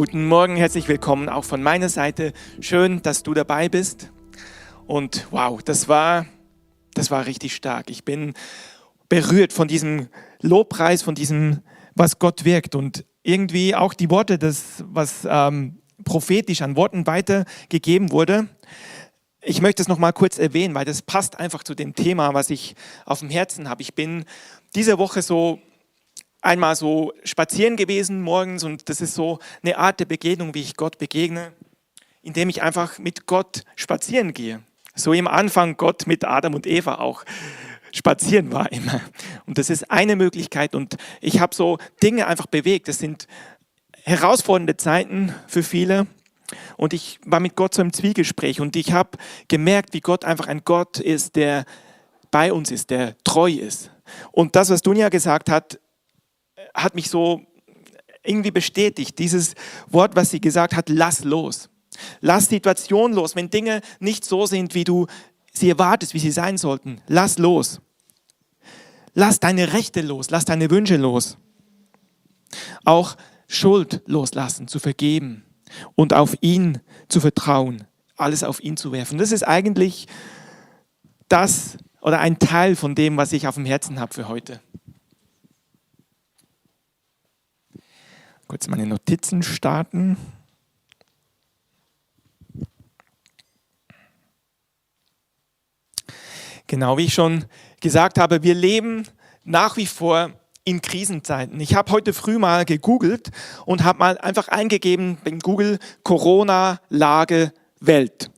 Guten Morgen, herzlich willkommen auch von meiner Seite. Schön, dass du dabei bist. Und wow, das war, das war richtig stark. Ich bin berührt von diesem Lobpreis, von diesem, was Gott wirkt und irgendwie auch die Worte, das, was ähm, prophetisch an Worten weitergegeben wurde. Ich möchte es noch mal kurz erwähnen, weil das passt einfach zu dem Thema, was ich auf dem Herzen habe. Ich bin diese Woche so einmal so spazieren gewesen morgens und das ist so eine Art der Begegnung, wie ich Gott begegne, indem ich einfach mit Gott spazieren gehe. So im Anfang Gott mit Adam und Eva auch spazieren war immer. Und das ist eine Möglichkeit und ich habe so Dinge einfach bewegt. Das sind herausfordernde Zeiten für viele. Und ich war mit Gott so im Zwiegespräch und ich habe gemerkt, wie Gott einfach ein Gott ist, der bei uns ist, der treu ist. Und das, was Dunja gesagt hat, hat mich so irgendwie bestätigt. Dieses Wort, was sie gesagt hat, lass los. Lass Situation los. Wenn Dinge nicht so sind, wie du sie erwartest, wie sie sein sollten, lass los. Lass deine Rechte los, lass deine Wünsche los. Auch Schuld loslassen, zu vergeben und auf ihn zu vertrauen, alles auf ihn zu werfen. Das ist eigentlich das oder ein Teil von dem, was ich auf dem Herzen habe für heute. Kurz meine Notizen starten. Genau wie ich schon gesagt habe, wir leben nach wie vor in Krisenzeiten. Ich habe heute früh mal gegoogelt und habe mal einfach eingegeben in Google Corona-Lage Welt.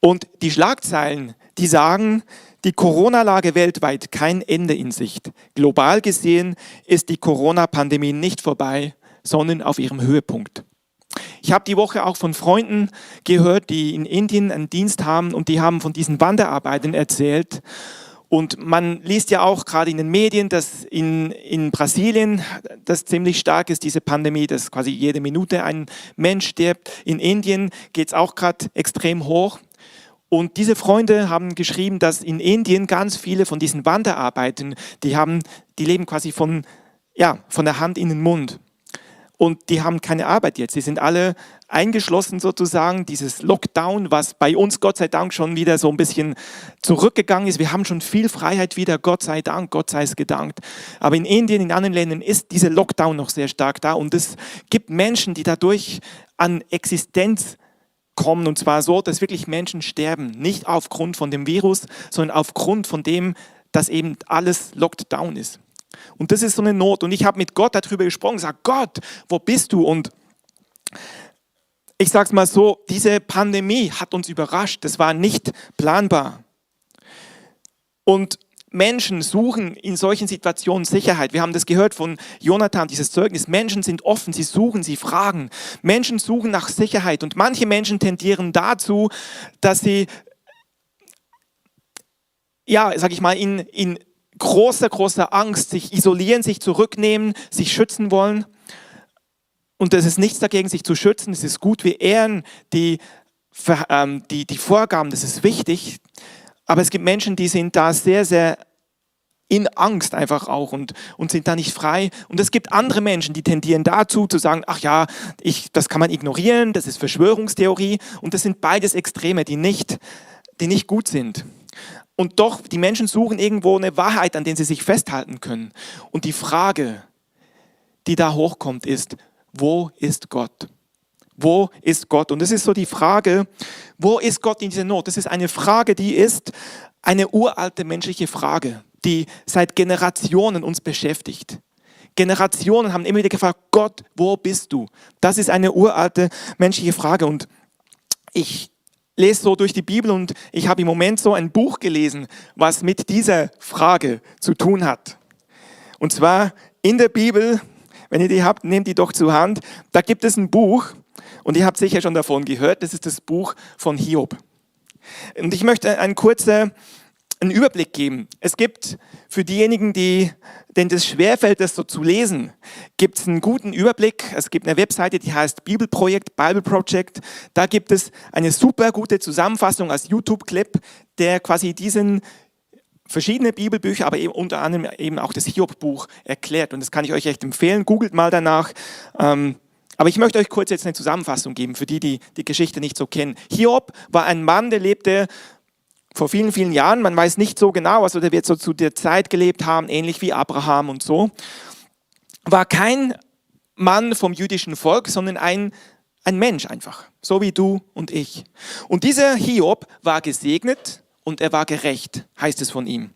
Und die Schlagzeilen, die sagen, die Corona-Lage weltweit kein Ende in Sicht. Global gesehen ist die Corona-Pandemie nicht vorbei, sondern auf ihrem Höhepunkt. Ich habe die Woche auch von Freunden gehört, die in Indien einen Dienst haben und die haben von diesen Wanderarbeiten erzählt. Und man liest ja auch gerade in den Medien, dass in, in Brasilien das ziemlich stark ist, diese Pandemie, dass quasi jede Minute ein Mensch stirbt. In Indien geht es auch gerade extrem hoch. Und diese Freunde haben geschrieben, dass in Indien ganz viele von diesen Wanderarbeiten, die haben, die leben quasi von, ja, von der Hand in den Mund. Und die haben keine Arbeit jetzt. Sie sind alle eingeschlossen sozusagen. Dieses Lockdown, was bei uns Gott sei Dank schon wieder so ein bisschen zurückgegangen ist. Wir haben schon viel Freiheit wieder. Gott sei Dank, Gott sei es gedankt. Aber in Indien, in anderen Ländern ist dieser Lockdown noch sehr stark da. Und es gibt Menschen, die dadurch an Existenz kommen und zwar so, dass wirklich Menschen sterben, nicht aufgrund von dem Virus, sondern aufgrund von dem, dass eben alles locked down ist. Und das ist so eine Not. Und ich habe mit Gott darüber gesprochen, gesagt, Gott, wo bist du? Und ich sage es mal so, diese Pandemie hat uns überrascht. Das war nicht planbar. Und Menschen suchen in solchen Situationen Sicherheit. Wir haben das gehört von Jonathan, dieses Zeugnis. Menschen sind offen, sie suchen, sie fragen. Menschen suchen nach Sicherheit und manche Menschen tendieren dazu, dass sie, ja, sag ich mal, in, in großer, großer Angst sich isolieren, sich zurücknehmen, sich schützen wollen. Und es ist nichts dagegen, sich zu schützen. Es ist gut, wir ehren die, ähm, die, die Vorgaben, das ist wichtig. Aber es gibt Menschen, die sind da sehr, sehr in Angst einfach auch und, und sind da nicht frei. Und es gibt andere Menschen, die tendieren dazu zu sagen, ach ja, ich, das kann man ignorieren, das ist Verschwörungstheorie. Und das sind beides Extreme, die nicht, die nicht gut sind. Und doch, die Menschen suchen irgendwo eine Wahrheit, an der sie sich festhalten können. Und die Frage, die da hochkommt, ist, wo ist Gott? Wo ist Gott? Und das ist so die Frage, wo ist Gott in dieser Not? Das ist eine Frage, die ist eine uralte menschliche Frage, die seit Generationen uns beschäftigt. Generationen haben immer wieder gefragt, Gott, wo bist du? Das ist eine uralte menschliche Frage. Und ich lese so durch die Bibel und ich habe im Moment so ein Buch gelesen, was mit dieser Frage zu tun hat. Und zwar in der Bibel, wenn ihr die habt, nehmt die doch zur Hand. Da gibt es ein Buch, und ihr habt sicher schon davon gehört, das ist das Buch von Hiob. Und ich möchte einen kurzen Überblick geben. Es gibt für diejenigen, die, denen das schwerfällt, das so zu lesen, gibt es einen guten Überblick. Es gibt eine Webseite, die heißt Bibelprojekt, Bible Project. Da gibt es eine super gute Zusammenfassung als YouTube-Clip, der quasi diesen verschiedene Bibelbücher, aber eben unter anderem eben auch das Hiob-Buch erklärt. Und das kann ich euch echt empfehlen. Googelt mal danach. Ähm, Aber ich möchte euch kurz jetzt eine Zusammenfassung geben, für die, die die Geschichte nicht so kennen. Hiob war ein Mann, der lebte vor vielen, vielen Jahren. Man weiß nicht so genau, also der wird so zu der Zeit gelebt haben, ähnlich wie Abraham und so. War kein Mann vom jüdischen Volk, sondern ein, ein Mensch einfach, so wie du und ich. Und dieser Hiob war gesegnet und er war gerecht, heißt es von ihm.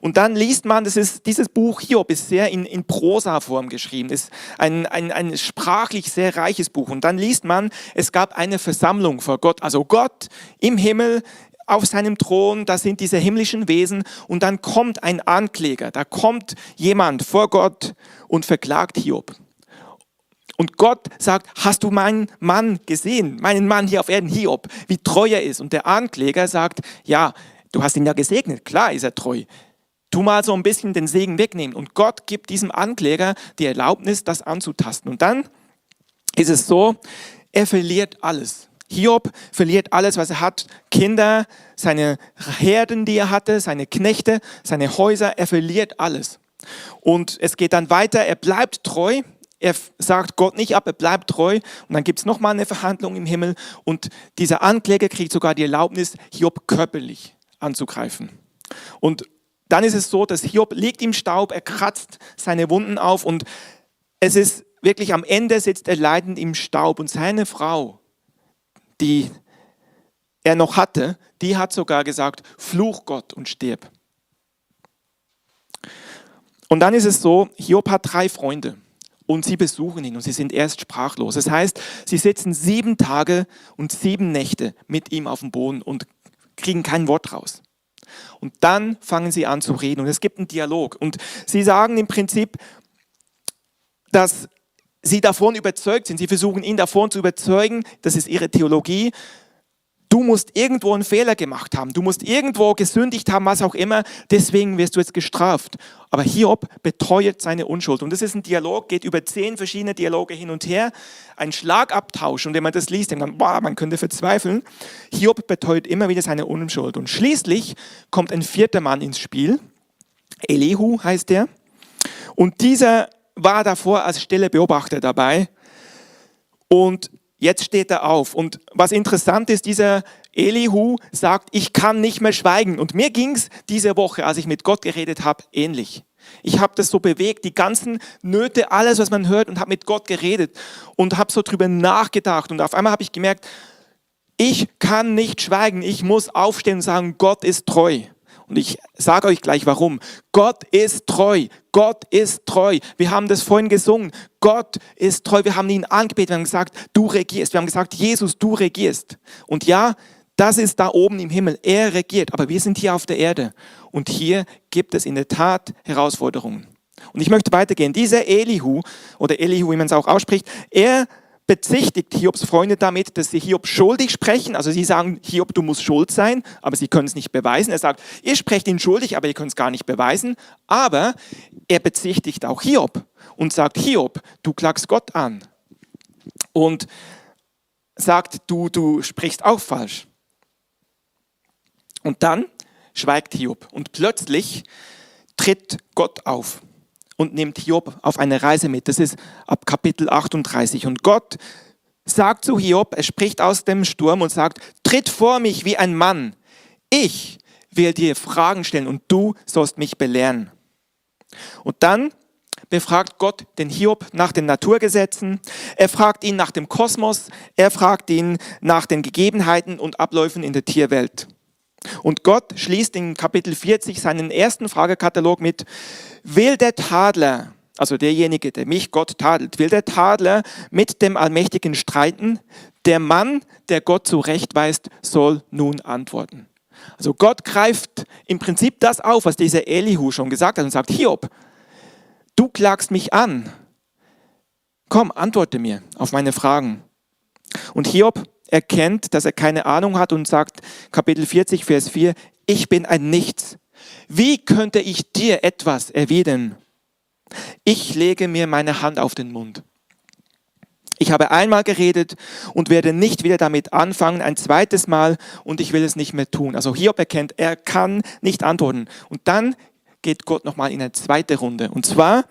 Und dann liest man, das ist, dieses Buch Hiob ist sehr in, in Prosa-Form geschrieben, ist ein, ein, ein sprachlich sehr reiches Buch. Und dann liest man, es gab eine Versammlung vor Gott, also Gott im Himmel, auf seinem Thron, da sind diese himmlischen Wesen und dann kommt ein Ankläger, da kommt jemand vor Gott und verklagt Hiob. Und Gott sagt, hast du meinen Mann gesehen, meinen Mann hier auf Erden, Hiob, wie treu er ist? Und der Ankläger sagt, ja, Du hast ihn ja gesegnet, klar ist er treu. Tu mal so ein bisschen den Segen wegnehmen. Und Gott gibt diesem Ankläger die Erlaubnis, das anzutasten. Und dann ist es so, er verliert alles. Hiob verliert alles, was er hat. Kinder, seine Herden, die er hatte, seine Knechte, seine Häuser, er verliert alles. Und es geht dann weiter, er bleibt treu. Er sagt Gott nicht ab, er bleibt treu. Und dann gibt es nochmal eine Verhandlung im Himmel. Und dieser Ankläger kriegt sogar die Erlaubnis, Hiob körperlich anzugreifen. Und dann ist es so, dass Hiob liegt im Staub, er kratzt seine Wunden auf und es ist wirklich am Ende sitzt er leidend im Staub und seine Frau, die er noch hatte, die hat sogar gesagt, fluch Gott und stirb. Und dann ist es so, Hiob hat drei Freunde und sie besuchen ihn und sie sind erst sprachlos. Das heißt, sie sitzen sieben Tage und sieben Nächte mit ihm auf dem Boden und kriegen kein Wort raus. Und dann fangen sie an zu reden und es gibt einen Dialog. Und sie sagen im Prinzip, dass sie davon überzeugt sind. Sie versuchen ihn davon zu überzeugen, das ist ihre Theologie, Du musst irgendwo einen Fehler gemacht haben. Du musst irgendwo gesündigt haben, was auch immer. Deswegen wirst du jetzt gestraft. Aber Hiob beteuert seine Unschuld. Und das ist ein Dialog, geht über zehn verschiedene Dialoge hin und her. Ein Schlagabtausch. Und wenn man das liest, denkt man, boah, man könnte verzweifeln. Hiob beteuert immer wieder seine Unschuld. Und schließlich kommt ein vierter Mann ins Spiel. Elihu heißt er. Und dieser war davor als stille Beobachter dabei. Und Jetzt steht er auf. Und was interessant ist, dieser Elihu sagt, ich kann nicht mehr schweigen. Und mir ging es diese Woche, als ich mit Gott geredet habe, ähnlich. Ich habe das so bewegt, die ganzen Nöte, alles, was man hört und habe mit Gott geredet und habe so drüber nachgedacht. Und auf einmal habe ich gemerkt, ich kann nicht schweigen, ich muss aufstehen und sagen, Gott ist treu. Und ich sage euch gleich warum. Gott ist treu. Gott ist treu. Wir haben das vorhin gesungen. Gott ist treu. Wir haben ihn angebetet. Wir haben gesagt, du regierst. Wir haben gesagt, Jesus, du regierst. Und ja, das ist da oben im Himmel. Er regiert. Aber wir sind hier auf der Erde. Und hier gibt es in der Tat Herausforderungen. Und ich möchte weitergehen. Dieser Elihu, oder Elihu, wie man es auch ausspricht, er bezichtigt Hiobs Freunde damit, dass sie Hiob schuldig sprechen. Also sie sagen, Hiob, du musst schuld sein, aber sie können es nicht beweisen. Er sagt, ihr sprecht ihn schuldig, aber ihr könnt es gar nicht beweisen. Aber er bezichtigt auch Hiob und sagt, Hiob, du klagst Gott an. Und sagt, du, du sprichst auch falsch. Und dann schweigt Hiob und plötzlich tritt Gott auf und nimmt Hiob auf eine Reise mit. Das ist ab Kapitel 38. Und Gott sagt zu Hiob, er spricht aus dem Sturm und sagt, tritt vor mich wie ein Mann. Ich will dir Fragen stellen und du sollst mich belehren. Und dann befragt Gott den Hiob nach den Naturgesetzen, er fragt ihn nach dem Kosmos, er fragt ihn nach den Gegebenheiten und Abläufen in der Tierwelt. Und Gott schließt in Kapitel 40 seinen ersten Fragekatalog mit, will der Tadler, also derjenige, der mich Gott tadelt, will der Tadler mit dem Allmächtigen streiten? Der Mann, der Gott zurechtweist, soll nun antworten. Also Gott greift im Prinzip das auf, was dieser Elihu schon gesagt hat und sagt, Hiob, du klagst mich an. Komm, antworte mir auf meine Fragen. Und Hiob erkennt, dass er keine Ahnung hat und sagt, Kapitel 40, Vers 4, ich bin ein Nichts. Wie könnte ich dir etwas erwidern? Ich lege mir meine Hand auf den Mund. Ich habe einmal geredet und werde nicht wieder damit anfangen, ein zweites Mal und ich will es nicht mehr tun. Also Hiob erkennt, er kann nicht antworten. Und dann geht Gott nochmal in eine zweite Runde. Und zwar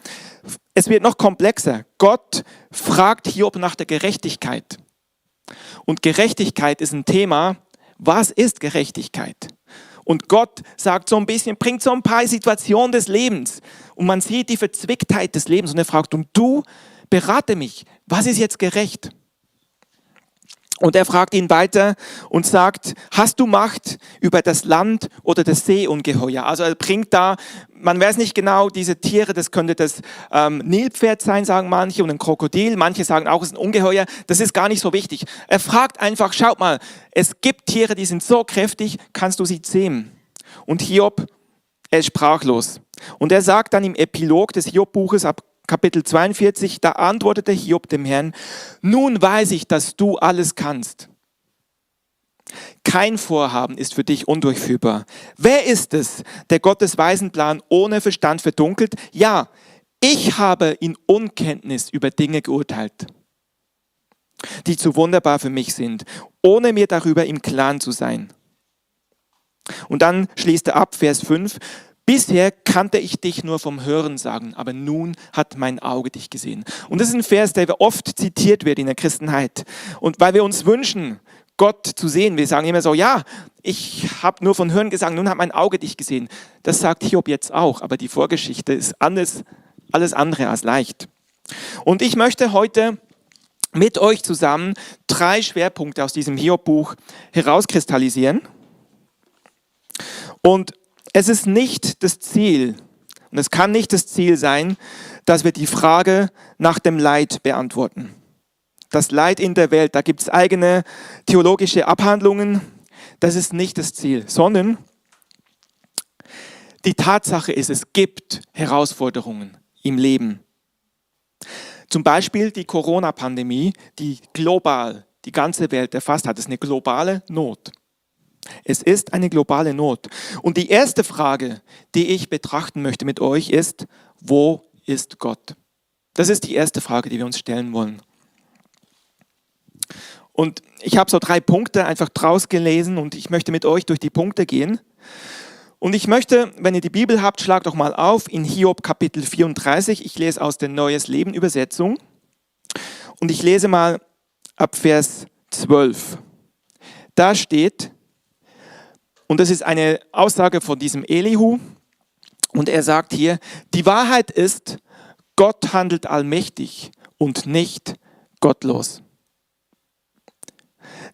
es wird noch komplexer. Gott fragt Hiob nach der Gerechtigkeit. Und Gerechtigkeit ist ein Thema. Was ist Gerechtigkeit? Und Gott sagt so ein bisschen, bringt so ein paar Situationen des Lebens. Und man sieht die Verzwicktheit des Lebens. Und er fragt, und du berate mich, was ist jetzt gerecht? Und er fragt ihn weiter und sagt, hast du Macht über das Land oder das Seeungeheuer? Also er bringt da, man weiß nicht genau, diese Tiere, das könnte das ähm, Nilpferd sein, sagen manche, und ein Krokodil. Manche sagen auch, es ist ein Ungeheuer. Das ist gar nicht so wichtig. Er fragt einfach, schaut mal, es gibt Tiere, die sind so kräftig, kannst du sie zähmen? Und Hiob, er ist sprachlos. Und er sagt dann im Epilog des Hiob-Buches ab Kapitel 42, da antwortete Hiob dem Herrn, nun weiß ich, dass du alles kannst. Kein Vorhaben ist für dich undurchführbar. Wer ist es, der Gottes Weisenplan ohne Verstand verdunkelt? Ja, ich habe in Unkenntnis über Dinge geurteilt, die zu wunderbar für mich sind, ohne mir darüber im Klaren zu sein. Und dann schließt er ab, Vers 5, Bisher kannte ich dich nur vom Hören sagen, aber nun hat mein Auge dich gesehen. Und das ist ein Vers, der oft zitiert wird in der Christenheit. Und weil wir uns wünschen, Gott zu sehen, wir sagen immer so, ja, ich habe nur von Hören gesagt, nun hat mein Auge dich gesehen. Das sagt Hiob jetzt auch, aber die Vorgeschichte ist alles, alles andere als leicht. Und ich möchte heute mit euch zusammen drei Schwerpunkte aus diesem Hiob-Buch herauskristallisieren. Und es ist nicht das Ziel und es kann nicht das Ziel sein, dass wir die Frage nach dem Leid beantworten. Das Leid in der Welt, da gibt es eigene theologische Abhandlungen, das ist nicht das Ziel, sondern die Tatsache ist, es gibt Herausforderungen im Leben. Zum Beispiel die Corona-Pandemie, die global die ganze Welt erfasst hat, das ist eine globale Not. Es ist eine globale Not. Und die erste Frage, die ich betrachten möchte mit euch, ist, wo ist Gott? Das ist die erste Frage, die wir uns stellen wollen. Und ich habe so drei Punkte einfach draus gelesen und ich möchte mit euch durch die Punkte gehen. Und ich möchte, wenn ihr die Bibel habt, schlagt doch mal auf in Hiob Kapitel 34. Ich lese aus der Neues Leben Übersetzung. Und ich lese mal ab Vers 12. Da steht, und das ist eine Aussage von diesem Elihu. Und er sagt hier, die Wahrheit ist, Gott handelt allmächtig und nicht gottlos.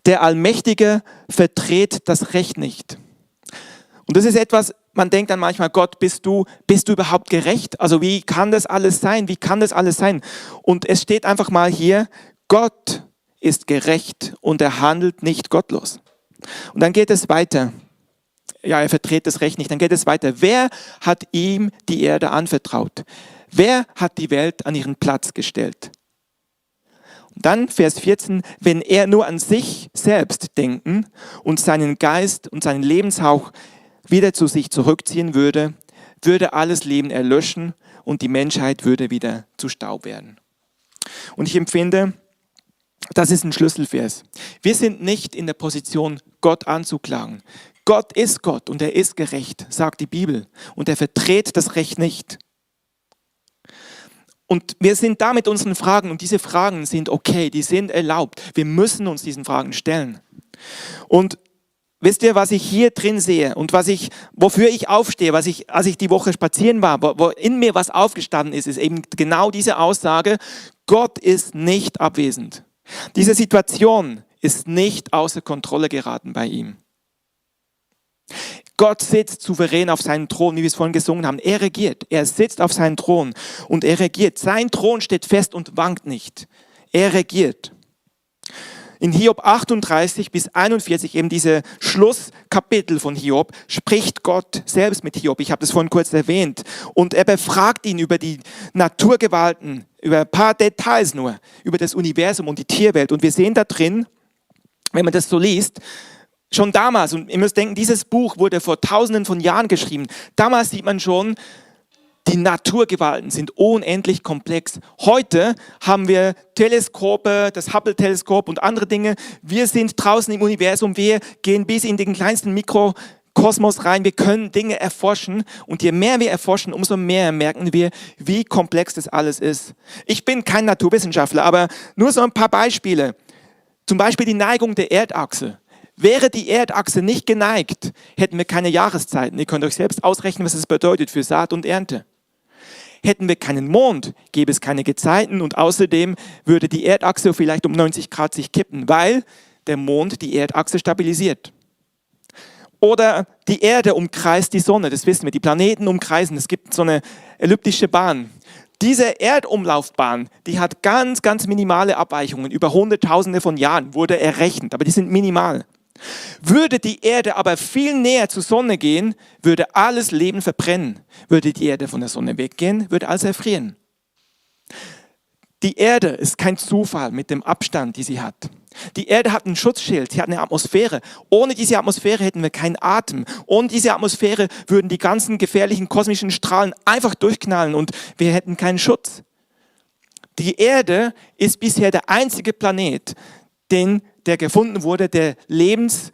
Der Allmächtige verdreht das Recht nicht. Und das ist etwas, man denkt dann manchmal, Gott, bist du, bist du überhaupt gerecht? Also wie kann das alles sein? Wie kann das alles sein? Und es steht einfach mal hier, Gott ist gerecht und er handelt nicht gottlos. Und dann geht es weiter ja, er vertritt das Recht nicht. Dann geht es weiter. Wer hat ihm die Erde anvertraut? Wer hat die Welt an ihren Platz gestellt? Und dann Vers 14, wenn er nur an sich selbst denken und seinen Geist und seinen Lebenshauch wieder zu sich zurückziehen würde, würde alles Leben erlöschen und die Menschheit würde wieder zu Staub werden. Und ich empfinde, das ist ein Schlüsselvers. Wir sind nicht in der Position, Gott anzuklagen. Gott ist Gott und er ist gerecht, sagt die Bibel. Und er verdreht das Recht nicht. Und wir sind da mit unseren Fragen und diese Fragen sind okay, die sind erlaubt. Wir müssen uns diesen Fragen stellen. Und wisst ihr, was ich hier drin sehe und was ich, wofür ich aufstehe, was ich, als ich die Woche spazieren war, wo, wo in mir was aufgestanden ist, ist eben genau diese Aussage, Gott ist nicht abwesend. Diese Situation ist nicht außer Kontrolle geraten bei ihm. Gott sitzt souverän auf seinem Thron, wie wir es vorhin gesungen haben. Er regiert. Er sitzt auf seinem Thron und er regiert. Sein Thron steht fest und wankt nicht. Er regiert. In Hiob 38 bis 41, eben diese Schlusskapitel von Hiob, spricht Gott selbst mit Hiob. Ich habe das vorhin kurz erwähnt. Und er befragt ihn über die Naturgewalten, über ein paar Details nur, über das Universum und die Tierwelt. Und wir sehen da drin, wenn man das so liest, Schon damals, und ihr müsst denken, dieses Buch wurde vor tausenden von Jahren geschrieben. Damals sieht man schon, die Naturgewalten sind unendlich komplex. Heute haben wir Teleskope, das Hubble-Teleskop und andere Dinge. Wir sind draußen im Universum, wir gehen bis in den kleinsten Mikro Kosmos rein, wir können Dinge erforschen und je mehr wir erforschen, umso mehr merken wir, wie komplex das alles ist. Ich bin kein Naturwissenschaftler, aber nur so ein paar Beispiele. Zum Beispiel die Neigung der Erdachse. Wäre die Erdachse nicht geneigt, hätten wir keine Jahreszeiten. Ihr könnt euch selbst ausrechnen, was es bedeutet für Saat und Ernte. Hätten wir keinen Mond, gäbe es keine Gezeiten und außerdem würde die Erdachse vielleicht um 90 Grad sich kippen, weil der Mond die Erdachse stabilisiert. Oder die Erde umkreist die Sonne, das wissen wir, die Planeten umkreisen, es gibt so eine elliptische Bahn. Diese Erdumlaufbahn, die hat ganz, ganz minimale Abweichungen, über Hunderttausende von Jahren wurde errechnet, aber die sind minimal. Würde die Erde aber viel näher zur Sonne gehen, würde alles Leben verbrennen. Würde die Erde von der Sonne weggehen, würde alles erfrieren. Die Erde ist kein Zufall mit dem Abstand, die sie hat. Die Erde hat ein Schutzschild, sie hat eine Atmosphäre. Ohne diese Atmosphäre hätten wir keinen Atem. Ohne diese Atmosphäre würden die ganzen gefährlichen kosmischen Strahlen einfach durchknallen und wir hätten keinen Schutz. Die Erde ist bisher der einzige Planet, den der gefunden wurde, der Lebens,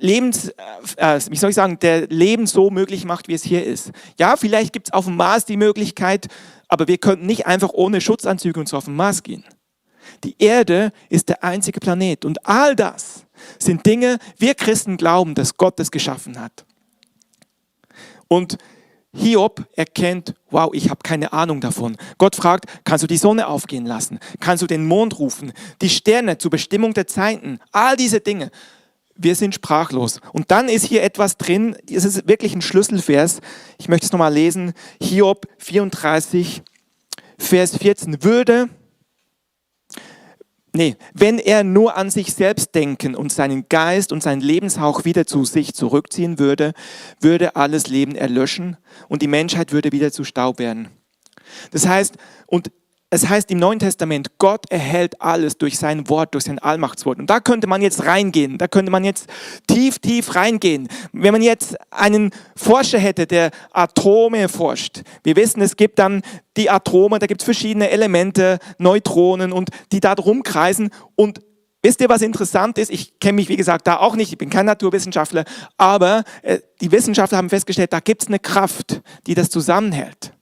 Lebens, äh, wie soll ich sagen, der Leben so möglich macht, wie es hier ist. Ja, vielleicht gibt es auf dem Mars die Möglichkeit, aber wir könnten nicht einfach ohne Schutzanzüge uns auf den Mars gehen. Die Erde ist der einzige Planet und all das sind Dinge, wir Christen glauben, dass Gott es geschaffen hat. Und Hiob erkennt, wow, ich habe keine Ahnung davon. Gott fragt, kannst du die Sonne aufgehen lassen? Kannst du den Mond rufen? Die Sterne zur Bestimmung der Zeiten? All diese Dinge. Wir sind sprachlos. Und dann ist hier etwas drin, es ist wirklich ein Schlüsselvers. Ich möchte es nochmal lesen. Hiob 34, Vers 14. Würde Nee, wenn er nur an sich selbst denken und seinen Geist und seinen Lebenshauch wieder zu sich zurückziehen würde, würde alles Leben erlöschen und die Menschheit würde wieder zu Staub werden. Das heißt, und es heißt im Neuen Testament, Gott erhält alles durch sein Wort, durch sein Allmachtswort. Und da könnte man jetzt reingehen, da könnte man jetzt tief, tief reingehen. Wenn man jetzt einen Forscher hätte, der Atome forscht. Wir wissen, es gibt dann die Atome, da gibt es verschiedene Elemente, Neutronen und die da drum kreisen. Und Wisst ihr, was interessant ist? Ich kenne mich, wie gesagt, da auch nicht, ich bin kein Naturwissenschaftler, aber äh, die Wissenschaftler haben festgestellt, da gibt es eine Kraft, die das zusammenhält.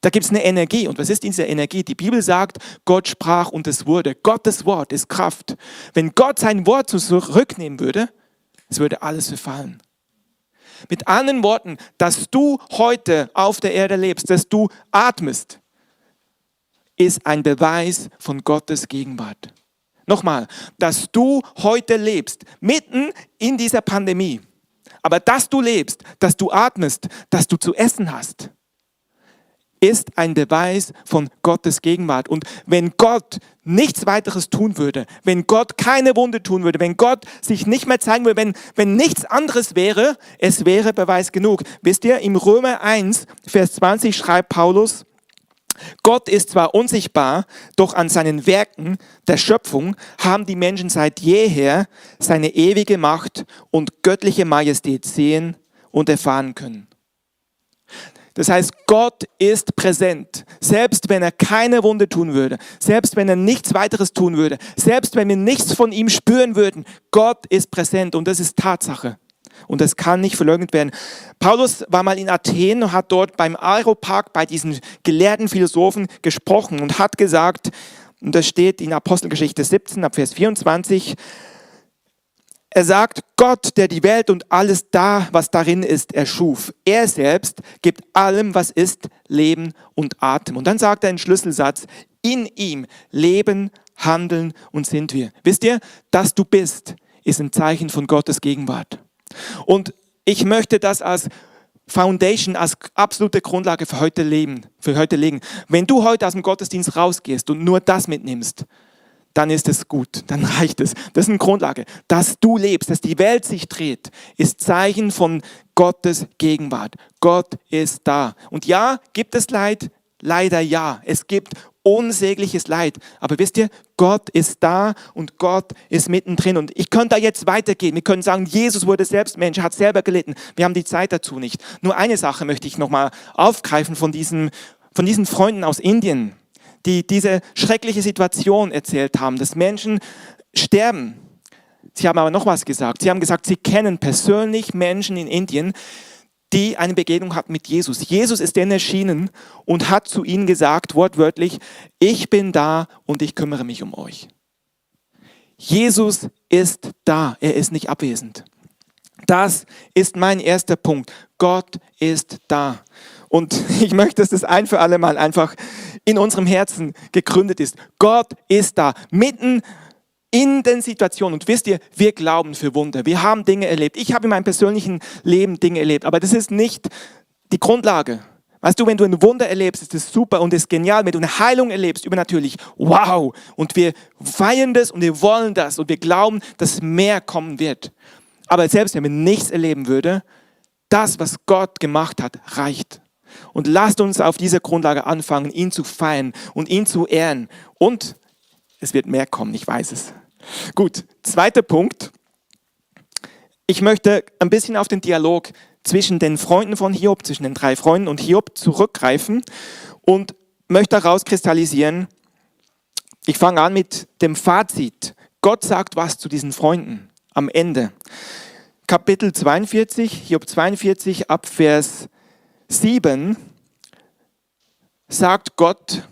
Da gibt es eine Energie. Und was ist diese Energie? Die Bibel sagt, Gott sprach und es wurde. Gottes Wort ist Kraft. Wenn Gott sein Wort zurücknehmen würde, es würde alles verfallen. Mit anderen Worten, dass du heute auf der Erde lebst, dass du atmest, ist ein Beweis von Gottes Gegenwart. Nochmal, dass du heute lebst, mitten in dieser Pandemie, aber dass du lebst, dass du atmest, dass du zu essen hast, ist ein Beweis von Gottes Gegenwart. Und wenn Gott nichts weiteres tun würde, wenn Gott keine Wunde tun würde, wenn Gott sich nicht mehr zeigen würde, wenn, wenn nichts anderes wäre, es wäre Beweis genug. Wisst ihr, im Römer 1, Vers 20 schreibt Paulus, Gott ist zwar unsichtbar, doch an seinen Werken der Schöpfung haben die Menschen seit jeher seine ewige Macht und göttliche Majestät sehen und erfahren können. Das heißt, Gott ist präsent. Selbst wenn er keine Wunde tun würde, selbst wenn er nichts weiteres tun würde, selbst wenn wir nichts von ihm spüren würden, Gott ist präsent und das ist Tatsache. Und das kann nicht verleugnet werden. Paulus war mal in Athen und hat dort beim Aeropark bei diesen gelehrten Philosophen gesprochen und hat gesagt, und das steht in Apostelgeschichte 17 ab Vers 24, er sagt, Gott, der die Welt und alles da, was darin ist, erschuf. Er selbst gibt allem, was ist, Leben und Atem. Und dann sagt er einen Schlüsselsatz, in ihm leben, handeln und sind wir. Wisst ihr, dass du bist, ist ein Zeichen von Gottes Gegenwart. Und ich möchte das als Foundation, als absolute Grundlage für heute leben, für heute legen. Wenn du heute aus dem Gottesdienst rausgehst und nur das mitnimmst, dann ist es gut, dann reicht es. Das ist eine Grundlage. Dass du lebst, dass die Welt sich dreht, ist Zeichen von Gottes Gegenwart. Gott ist da. Und ja, gibt es Leid? Leider ja. Es gibt unsägliches Leid. Aber wisst ihr, Gott ist da und Gott ist mittendrin. Und ich könnte da jetzt weitergehen. Wir können sagen, Jesus wurde selbst Mensch, hat selber gelitten. Wir haben die Zeit dazu nicht. Nur eine Sache möchte ich nochmal aufgreifen von diesen, von diesen Freunden aus Indien die diese schreckliche Situation erzählt haben, dass Menschen sterben. Sie haben aber noch was gesagt. Sie haben gesagt, sie kennen persönlich Menschen in Indien, die eine Begegnung hatten mit Jesus. Jesus ist denen erschienen und hat zu ihnen gesagt, wortwörtlich, ich bin da und ich kümmere mich um euch. Jesus ist da, er ist nicht abwesend. Das ist mein erster Punkt. Gott ist da. Und ich möchte, dass das ein für alle Mal einfach in unserem Herzen gegründet ist. Gott ist da, mitten in den Situationen. Und wisst ihr, wir glauben für Wunder. Wir haben Dinge erlebt. Ich habe in meinem persönlichen Leben Dinge erlebt, aber das ist nicht die Grundlage. Weißt du, wenn du ein Wunder erlebst, ist das super und ist genial. Wenn du eine Heilung erlebst, übernatürlich, wow. Und wir feiern das und wir wollen das und wir glauben, dass mehr kommen wird. Aber selbst wenn wir nichts erleben würde, das, was Gott gemacht hat, reicht. Und lasst uns auf dieser Grundlage anfangen, ihn zu feiern und ihn zu ehren. Und es wird mehr kommen, ich weiß es. Gut, zweiter Punkt. Ich möchte ein bisschen auf den Dialog zwischen den Freunden von Hiob, zwischen den drei Freunden und Hiob zurückgreifen und möchte daraus kristallisieren, ich fange an mit dem Fazit. Gott sagt was zu diesen Freunden am Ende. Kapitel 42, Hiob 42 ab Vers 7 sagt Gott,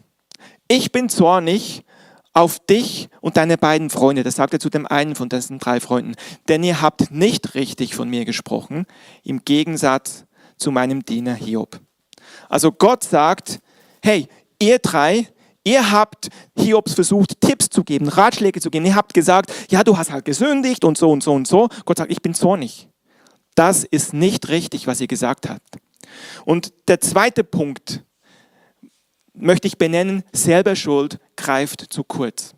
ich bin zornig auf dich und deine beiden Freunde, das sagt er zu dem einen von diesen drei Freunden, denn ihr habt nicht richtig von mir gesprochen, im Gegensatz zu meinem Diener Hiob. Also Gott sagt, hey, ihr drei, ihr habt Hiobs versucht, Tipps zu geben, Ratschläge zu geben. Ihr habt gesagt, ja, du hast halt gesündigt und so und so und so. Gott sagt, ich bin zornig. Das ist nicht richtig, was ihr gesagt habt. Und der zweite Punkt, möchte ich benennen, selber Schuld greift zu kurz.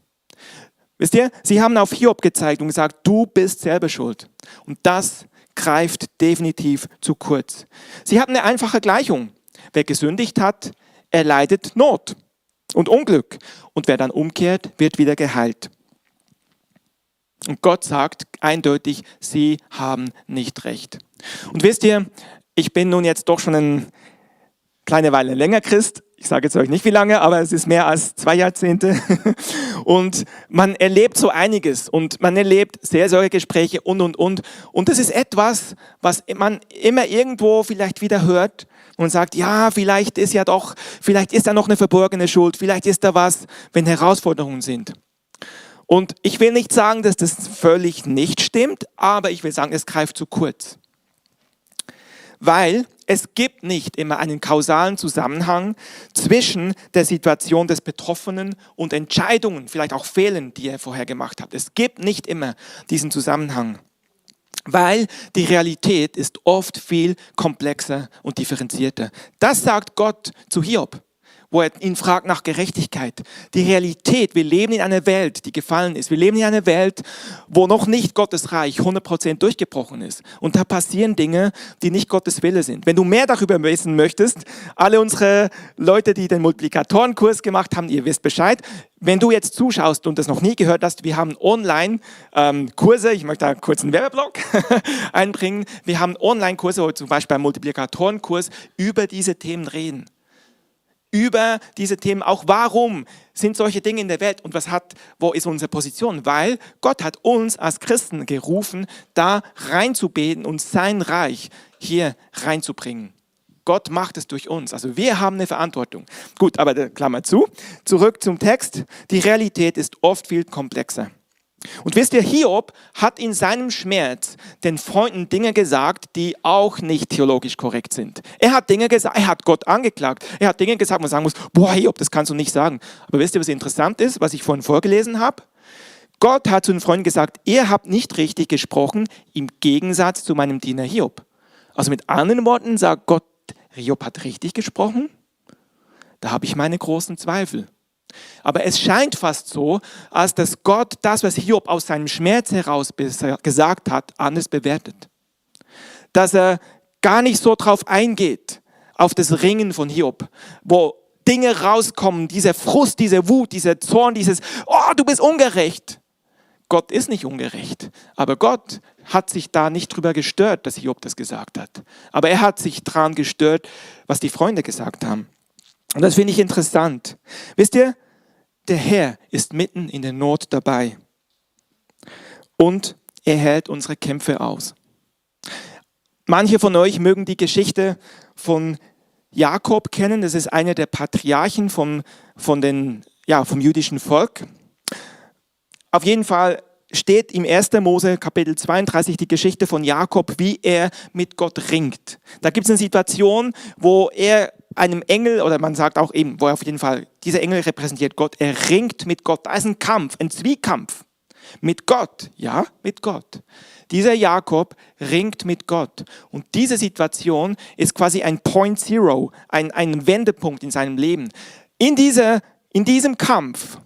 Wisst ihr, sie haben auf Hiob gezeigt und gesagt, du bist selber schuld. Und das greift definitiv zu kurz. Sie hatten eine einfache Gleichung. Wer gesündigt hat, erleidet Not und Unglück. Und wer dann umkehrt, wird wieder geheilt. Und Gott sagt eindeutig, sie haben nicht recht. Und wisst ihr, ich bin nun jetzt doch schon eine kleine Weile länger Christ ich sage jetzt euch nicht wie lange, aber es ist mehr als zwei Jahrzehnte. Und man erlebt so einiges und man erlebt sehr Gespräche und, und, und. Und das ist etwas, was man immer irgendwo vielleicht wieder hört und sagt, ja, vielleicht ist ja doch, vielleicht ist da noch eine verborgene Schuld, vielleicht ist da was, wenn Herausforderungen sind. Und ich will nicht sagen, dass das völlig nicht stimmt, aber ich will sagen, es greift zu kurz. Weil es gibt nicht immer einen kausalen Zusammenhang zwischen der Situation des Betroffenen und Entscheidungen, vielleicht auch Fehlen, die er vorher gemacht hat. Es gibt nicht immer diesen Zusammenhang, weil die Realität ist oft viel komplexer und differenzierter. Das sagt Gott zu Hiob wo er ihn fragt nach Gerechtigkeit. Die Realität, wir leben in einer Welt, die gefallen ist. Wir leben in einer Welt, wo noch nicht Gottes Reich 100% durchgebrochen ist. Und da passieren Dinge, die nicht Gottes Wille sind. Wenn du mehr darüber wissen möchtest, alle unsere Leute, die den Multiplikatorenkurs gemacht haben, ihr wisst Bescheid. Wenn du jetzt zuschaust und das noch nie gehört hast, wir haben Online-Kurse, ähm, ich möchte da kurz einen Werbeblock einbringen. Wir haben Online-Kurse, wo zum Beispiel beim Multiplikatorenkurs über diese Themen reden über diese Themen, auch warum sind solche Dinge in der Welt und was hat, wo ist unsere Position? Weil Gott hat uns als Christen gerufen, da reinzubeten und sein Reich hier reinzubringen. Gott macht es durch uns. Also wir haben eine Verantwortung. Gut, aber Klammer zu. Zurück zum Text. Die Realität ist oft viel komplexer. Und wisst ihr, Hiob hat in seinem Schmerz den Freunden Dinge gesagt, die auch nicht theologisch korrekt sind. Er hat Dinge gesagt, er hat Gott angeklagt. Er hat Dinge gesagt, wo man sagen muss, boah, Hiob, das kannst du nicht sagen. Aber wisst ihr, was interessant ist, was ich vorhin vorgelesen habe? Gott hat zu den Freunden gesagt, ihr habt nicht richtig gesprochen, im Gegensatz zu meinem Diener Hiob. Also mit anderen Worten sagt Gott, Hiob hat richtig gesprochen. Da habe ich meine großen Zweifel. Aber es scheint fast so, als dass Gott das, was Hiob aus seinem Schmerz heraus gesagt hat, anders bewertet. Dass er gar nicht so drauf eingeht, auf das Ringen von Hiob, wo Dinge rauskommen, dieser Frust, diese Wut, dieser Zorn, dieses, oh, du bist ungerecht. Gott ist nicht ungerecht, aber Gott hat sich da nicht drüber gestört, dass Hiob das gesagt hat. Aber er hat sich daran gestört, was die Freunde gesagt haben. Und das finde ich interessant. Wisst ihr, der Herr ist mitten in der Not dabei. Und er hält unsere Kämpfe aus. Manche von euch mögen die Geschichte von Jakob kennen. Das ist einer der Patriarchen vom, von den, ja, vom jüdischen Volk. Auf jeden Fall steht im 1. Mose Kapitel 32 die Geschichte von Jakob, wie er mit Gott ringt. Da gibt es eine Situation, wo er einem Engel, oder man sagt auch eben, wo er auf jeden Fall, dieser Engel repräsentiert Gott, er ringt mit Gott. Da ist ein Kampf, ein Zwiekampf. Mit Gott, ja, mit Gott. Dieser Jakob ringt mit Gott. Und diese Situation ist quasi ein Point Zero, ein, ein Wendepunkt in seinem Leben. In, dieser, in diesem Kampf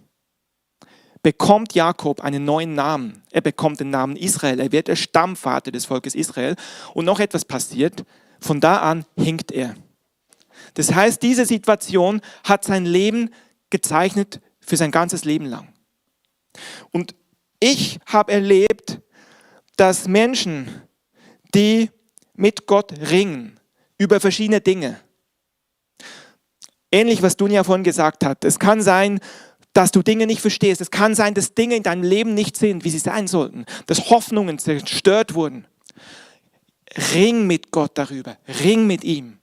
bekommt Jakob einen neuen Namen. Er bekommt den Namen Israel. Er wird der Stammvater des Volkes Israel. Und noch etwas passiert. Von da an hinkt er. Das heißt, diese Situation hat sein Leben gezeichnet für sein ganzes Leben lang. Und ich habe erlebt, dass Menschen, die mit Gott ringen über verschiedene Dinge, ähnlich was Dunja vorhin gesagt hat, es kann sein, dass du Dinge nicht verstehst. Es kann sein, dass Dinge in deinem Leben nicht sind, wie sie sein sollten, dass Hoffnungen zerstört wurden. Ring mit Gott darüber, ring mit ihm.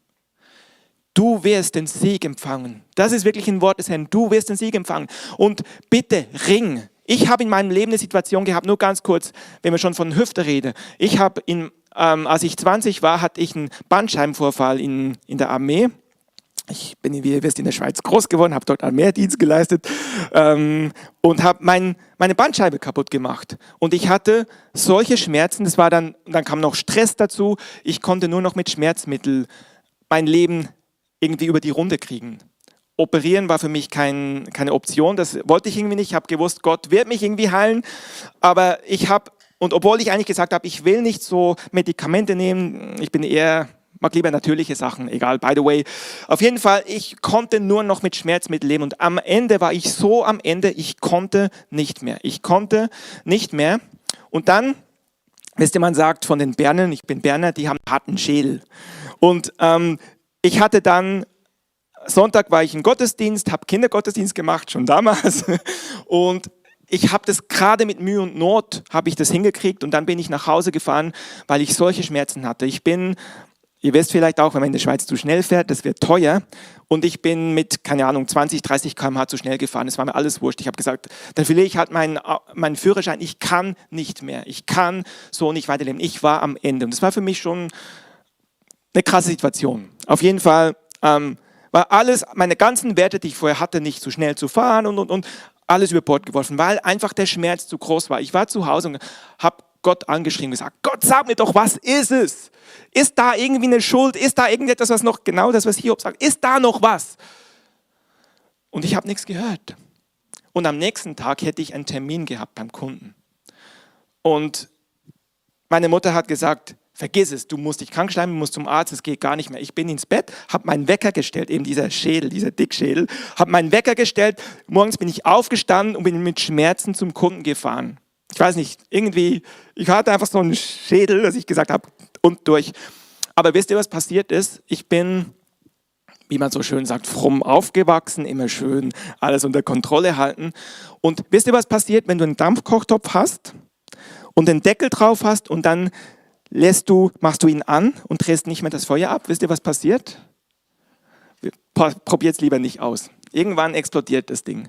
Du wirst den Sieg empfangen. Das ist wirklich ein Wort des Herrn. Du wirst den Sieg empfangen. Und bitte ring. Ich habe in meinem Leben eine Situation gehabt, nur ganz kurz, wenn wir schon von Hüfte reden. Ich habe, in, ähm, als ich 20 war, hatte ich einen Bandscheibenvorfall in, in der Armee. Ich bin, wie ihr wisst, in der Schweiz groß geworden, habe dort Armeedienst geleistet ähm, und habe mein, meine Bandscheibe kaputt gemacht. Und ich hatte solche Schmerzen, das war dann, dann kam noch Stress dazu. Ich konnte nur noch mit Schmerzmittel mein Leben irgendwie über die Runde kriegen. Operieren war für mich kein, keine Option, das wollte ich irgendwie nicht. Ich habe gewusst, Gott wird mich irgendwie heilen, aber ich habe, und obwohl ich eigentlich gesagt habe, ich will nicht so Medikamente nehmen, ich bin eher, mag lieber natürliche Sachen, egal, by the way. Auf jeden Fall, ich konnte nur noch mit Schmerzmitteln leben und am Ende war ich so am Ende, ich konnte nicht mehr. Ich konnte nicht mehr. Und dann, wisst ihr, man sagt von den Bernern, ich bin Berner, die haben einen harten Schädel. Und ähm, ich hatte dann, Sonntag war ich im Gottesdienst, habe Kindergottesdienst gemacht, schon damals. Und ich habe das gerade mit Mühe und Not, habe ich das hingekriegt und dann bin ich nach Hause gefahren, weil ich solche Schmerzen hatte. Ich bin, ihr wisst vielleicht auch, wenn man in der Schweiz zu schnell fährt, das wird teuer. Und ich bin mit, keine Ahnung, 20, 30 km/h zu schnell gefahren. Es war mir alles wurscht. Ich habe gesagt, dann verliere ich halt meinen, meinen Führerschein. Ich kann nicht mehr. Ich kann so nicht weiterleben. Ich war am Ende. Und das war für mich schon eine krasse Situation. Auf jeden Fall ähm, war alles, meine ganzen Werte, die ich vorher hatte, nicht so schnell zu fahren und, und, und alles über Bord geworfen, weil einfach der Schmerz zu groß war. Ich war zu Hause und habe Gott angeschrieben und gesagt, Gott, sag mir doch, was ist es? Ist da irgendwie eine Schuld? Ist da irgendetwas, was noch, genau das, was Hiob sagt, ist da noch was? Und ich habe nichts gehört. Und am nächsten Tag hätte ich einen Termin gehabt beim Kunden. Und meine Mutter hat gesagt, Vergiss es, du musst dich krank schreiben, musst zum Arzt, es geht gar nicht mehr. Ich bin ins Bett, habe meinen Wecker gestellt, eben dieser Schädel, dieser Dickschädel, habe meinen Wecker gestellt, morgens bin ich aufgestanden und bin mit Schmerzen zum Kunden gefahren. Ich weiß nicht, irgendwie, ich hatte einfach so einen Schädel, dass ich gesagt habe, und durch. Aber wisst ihr, was passiert ist? Ich bin, wie man so schön sagt, fromm aufgewachsen, immer schön alles unter Kontrolle halten. Und wisst ihr, was passiert, wenn du einen Dampfkochtopf hast und den Deckel drauf hast und dann lässt du, machst du ihn an und drehst nicht mehr das Feuer ab. Wisst ihr, was passiert? Probiert es lieber nicht aus. Irgendwann explodiert das Ding.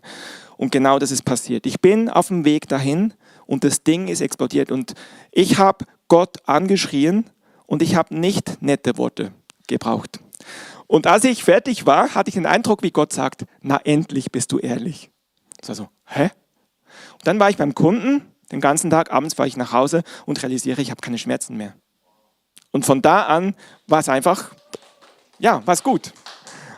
Und genau das ist passiert. Ich bin auf dem Weg dahin und das Ding ist explodiert. Und ich habe Gott angeschrien und ich habe nicht nette Worte gebraucht. Und als ich fertig war, hatte ich den Eindruck, wie Gott sagt, na endlich bist du ehrlich. Das war so, hä? Und dann war ich beim Kunden den ganzen Tag, abends fahre ich nach Hause und realisiere, ich habe keine Schmerzen mehr. Und von da an war es einfach, ja, war es gut.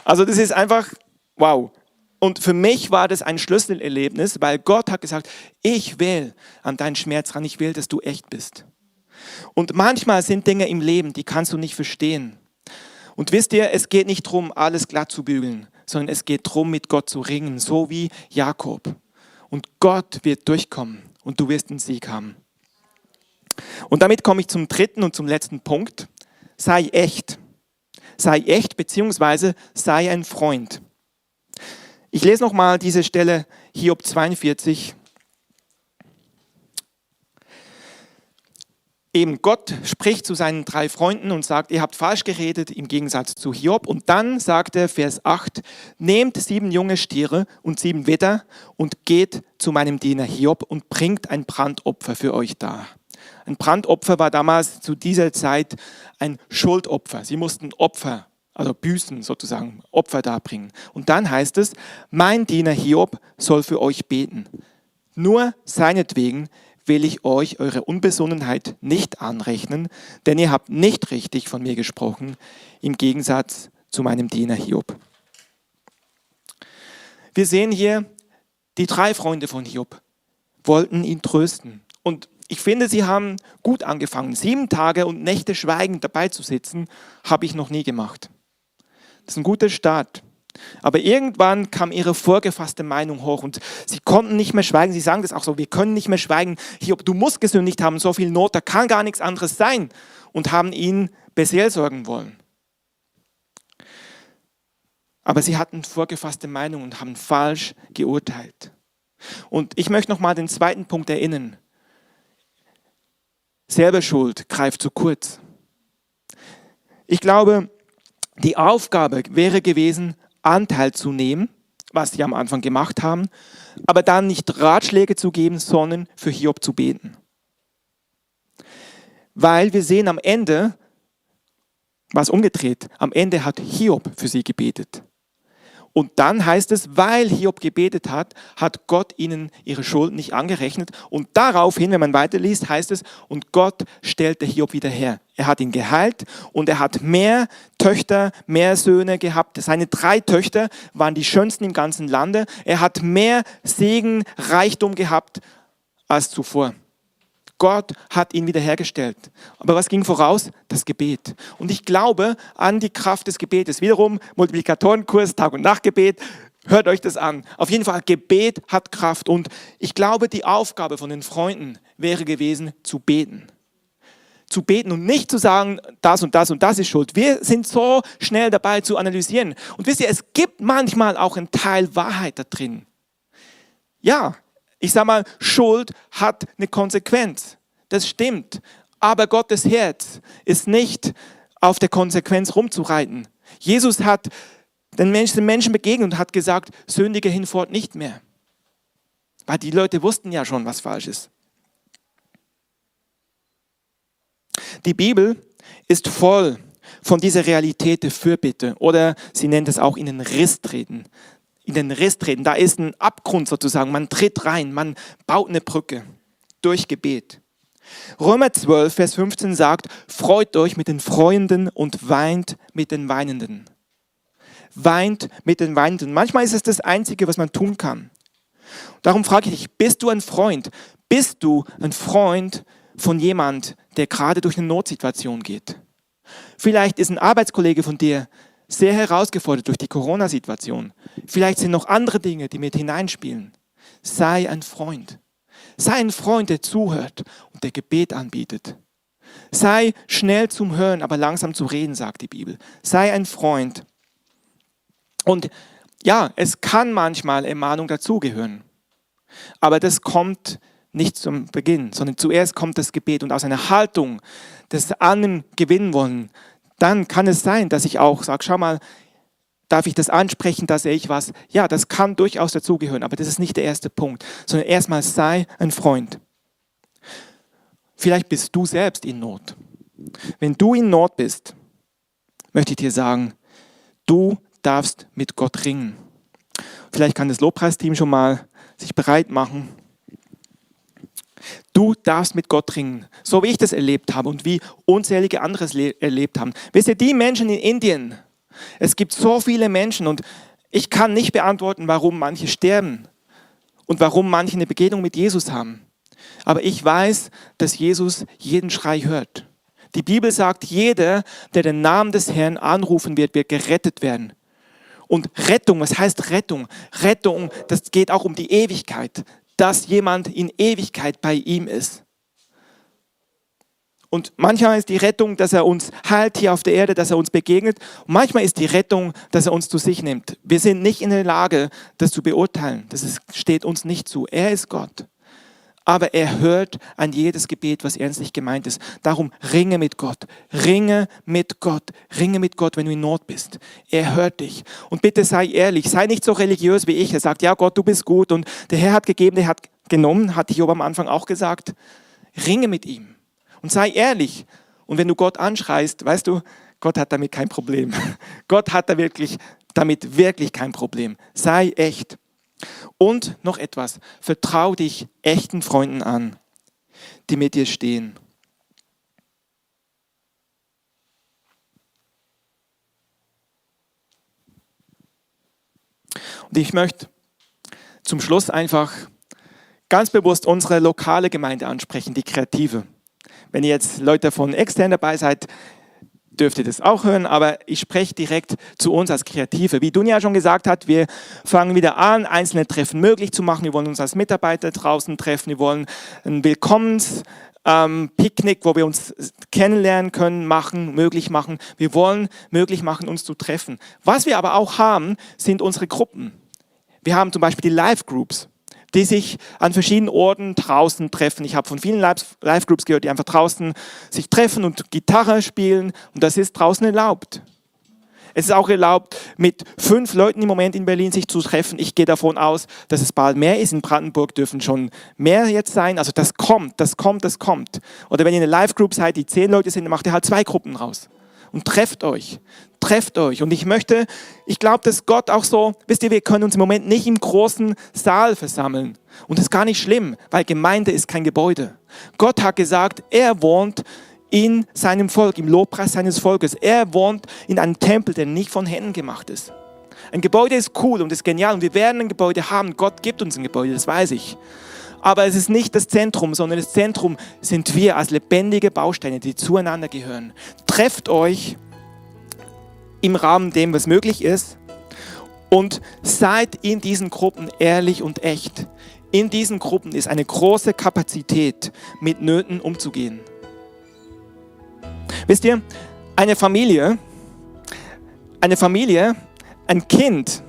Also das ist einfach, wow. Und für mich war das ein Schlüsselerlebnis, weil Gott hat gesagt, ich will an deinen Schmerz ran, ich will, dass du echt bist. Und manchmal sind Dinge im Leben, die kannst du nicht verstehen. Und wisst ihr, es geht nicht darum, alles glatt zu bügeln, sondern es geht darum, mit Gott zu ringen, so wie Jakob. Und Gott wird durchkommen und du wirst den Sieg haben. Und damit komme ich zum dritten und zum letzten Punkt. Sei echt. Sei echt beziehungsweise sei ein Freund. Ich lese nochmal diese Stelle Hiob 42. eben Gott spricht zu seinen drei Freunden und sagt, ihr habt falsch geredet im Gegensatz zu Hiob. Und dann sagt er, Vers 8, nehmt sieben junge Stiere und sieben Widder und geht zu meinem Diener Hiob und bringt ein Brandopfer für euch dar. Ein Brandopfer war damals zu dieser Zeit ein Schuldopfer. Sie mussten Opfer, also Büßen sozusagen, Opfer darbringen. Und dann heißt es, mein Diener Hiob soll für euch beten. Nur seinetwegen will ich euch eure Unbesonnenheit nicht anrechnen, denn ihr habt nicht richtig von mir gesprochen, im Gegensatz zu meinem Diener Hiob. Wir sehen hier, die drei Freunde von Hiob wollten ihn trösten. Und ich finde, sie haben gut angefangen. Sieben Tage und Nächte schweigend dabei zu sitzen, habe ich noch nie gemacht. Das ist ein guter Start. Aber irgendwann kam ihre vorgefasste Meinung hoch und sie konnten nicht mehr schweigen. Sie sagen das auch so, wir können nicht mehr schweigen. Hiob, du musst gesündigt haben, so viel Not, da kann gar nichts anderes sein. Und haben ihn beseelsorgen wollen. Aber sie hatten vorgefasste Meinung und haben falsch geurteilt. Und ich möchte noch mal den zweiten Punkt erinnern. Selber Schuld greift zu kurz. Ich glaube, die Aufgabe wäre gewesen, Anteil zu nehmen, was sie am Anfang gemacht haben, aber dann nicht Ratschläge zu geben, sondern für Hiob zu beten. Weil wir sehen am Ende, was umgedreht, am Ende hat Hiob für sie gebetet. Und dann heißt es, weil Hiob gebetet hat, hat Gott ihnen ihre Schuld nicht angerechnet. Und daraufhin, wenn man weiterliest, heißt es, und Gott stellte Hiob wieder her. Er hat ihn geheilt und er hat mehr Töchter, mehr Söhne gehabt. Seine drei Töchter waren die schönsten im ganzen Lande. Er hat mehr Segen, Reichtum gehabt als zuvor. Gott hat ihn wiederhergestellt. Aber was ging voraus? Das Gebet. Und ich glaube an die Kraft des Gebetes. Wiederum Multiplikatorenkurs, Tag- und Nachtgebet. Hört euch das an. Auf jeden Fall, Gebet hat Kraft. Und ich glaube, die Aufgabe von den Freunden wäre gewesen, zu beten. Zu beten und nicht zu sagen, das und das und das ist schuld. Wir sind so schnell dabei zu analysieren. Und wisst ihr, es gibt manchmal auch einen Teil Wahrheit da drin. Ja, ich sage mal, Schuld hat eine Konsequenz. Das stimmt. Aber Gottes Herz ist nicht auf der Konsequenz rumzureiten. Jesus hat den Menschen, den Menschen begegnet und hat gesagt, sündige hinfort nicht mehr. Weil die Leute wussten ja schon, was falsch ist. Die Bibel ist voll von dieser Realität der Fürbitte oder sie nennt es auch in den Riss treten in den Riss treten. Da ist ein Abgrund sozusagen. Man tritt rein, man baut eine Brücke durch Gebet. Römer 12, Vers 15 sagt, freut euch mit den Freunden und weint mit den Weinenden. Weint mit den Weinenden. Manchmal ist es das Einzige, was man tun kann. Darum frage ich dich, bist du ein Freund? Bist du ein Freund von jemand, der gerade durch eine Notsituation geht? Vielleicht ist ein Arbeitskollege von dir, sehr herausgefordert durch die Corona-Situation. Vielleicht sind noch andere Dinge, die mit hineinspielen. Sei ein Freund. Sei ein Freund, der zuhört und der Gebet anbietet. Sei schnell zum Hören, aber langsam zu reden, sagt die Bibel. Sei ein Freund. Und ja, es kann manchmal Ermahnung dazugehören. Aber das kommt nicht zum Beginn, sondern zuerst kommt das Gebet und aus einer Haltung des Annehmen gewinnen wollen, dann kann es sein, dass ich auch sage, schau mal, darf ich das ansprechen, dass ich was, ja, das kann durchaus dazugehören, aber das ist nicht der erste Punkt, sondern erstmal sei ein Freund. Vielleicht bist du selbst in Not. Wenn du in Not bist, möchte ich dir sagen, du darfst mit Gott ringen. Vielleicht kann das Lobpreisteam schon mal sich bereit machen. Du darfst mit Gott ringen, so wie ich das erlebt habe und wie unzählige andere es erlebt haben. Wisst ihr, die Menschen in Indien, es gibt so viele Menschen und ich kann nicht beantworten, warum manche sterben und warum manche eine Begegnung mit Jesus haben. Aber ich weiß, dass Jesus jeden Schrei hört. Die Bibel sagt, jeder, der den Namen des Herrn anrufen wird, wird gerettet werden. Und Rettung, was heißt Rettung? Rettung, das geht auch um die Ewigkeit dass jemand in Ewigkeit bei ihm ist. Und manchmal ist die Rettung, dass er uns heilt hier auf der Erde, dass er uns begegnet. Und manchmal ist die Rettung, dass er uns zu sich nimmt. Wir sind nicht in der Lage, das zu beurteilen. Das steht uns nicht zu. Er ist Gott. Aber er hört an jedes Gebet, was ernstlich gemeint ist. Darum ringe mit Gott, ringe mit Gott, ringe mit Gott, wenn du in Not bist. Er hört dich. Und bitte sei ehrlich, sei nicht so religiös wie ich. Er sagt, ja Gott, du bist gut und der Herr hat gegeben, der hat genommen, hat Job am Anfang auch gesagt. Ringe mit ihm und sei ehrlich. Und wenn du Gott anschreist, weißt du, Gott hat damit kein Problem. Gott hat da wirklich, damit wirklich kein Problem. Sei echt. Und noch etwas, vertrau dich echten Freunden an, die mit dir stehen. Und ich möchte zum Schluss einfach ganz bewusst unsere lokale Gemeinde ansprechen, die Kreative. Wenn ihr jetzt Leute von extern dabei seid, dürft ihr das auch hören, aber ich spreche direkt zu uns als Kreative. Wie Dunja schon gesagt hat, wir fangen wieder an, einzelne Treffen möglich zu machen. Wir wollen uns als Mitarbeiter draußen treffen. Wir wollen ein Willkommenspicknick, ähm, wo wir uns kennenlernen können, machen, möglich machen. Wir wollen möglich machen, uns zu treffen. Was wir aber auch haben, sind unsere Gruppen. Wir haben zum Beispiel die Live-Groups die sich an verschiedenen Orten draußen treffen. Ich habe von vielen Live-Groups gehört, die einfach draußen sich treffen und Gitarre spielen und das ist draußen erlaubt. Es ist auch erlaubt, mit fünf Leuten im Moment in Berlin sich zu treffen. Ich gehe davon aus, dass es bald mehr ist. In Brandenburg dürfen schon mehr jetzt sein. Also das kommt, das kommt, das kommt. Oder wenn ihr eine Live-Group seid, die zehn Leute sind, dann macht ihr halt zwei Gruppen raus und trefft euch. Trefft euch. Und ich möchte, ich glaube, dass Gott auch so, wisst ihr, wir können uns im Moment nicht im großen Saal versammeln. Und das ist gar nicht schlimm, weil Gemeinde ist kein Gebäude. Gott hat gesagt, er wohnt in seinem Volk, im Lobpreis seines Volkes. Er wohnt in einem Tempel, der nicht von Händen gemacht ist. Ein Gebäude ist cool und ist genial und wir werden ein Gebäude haben. Gott gibt uns ein Gebäude, das weiß ich. Aber es ist nicht das Zentrum, sondern das Zentrum sind wir als lebendige Bausteine, die zueinander gehören. Trefft euch im Rahmen dem, was möglich ist und seid in diesen Gruppen ehrlich und echt. In diesen Gruppen ist eine große Kapazität, mit Nöten umzugehen. Wisst ihr, eine Familie, eine Familie, ein Kind,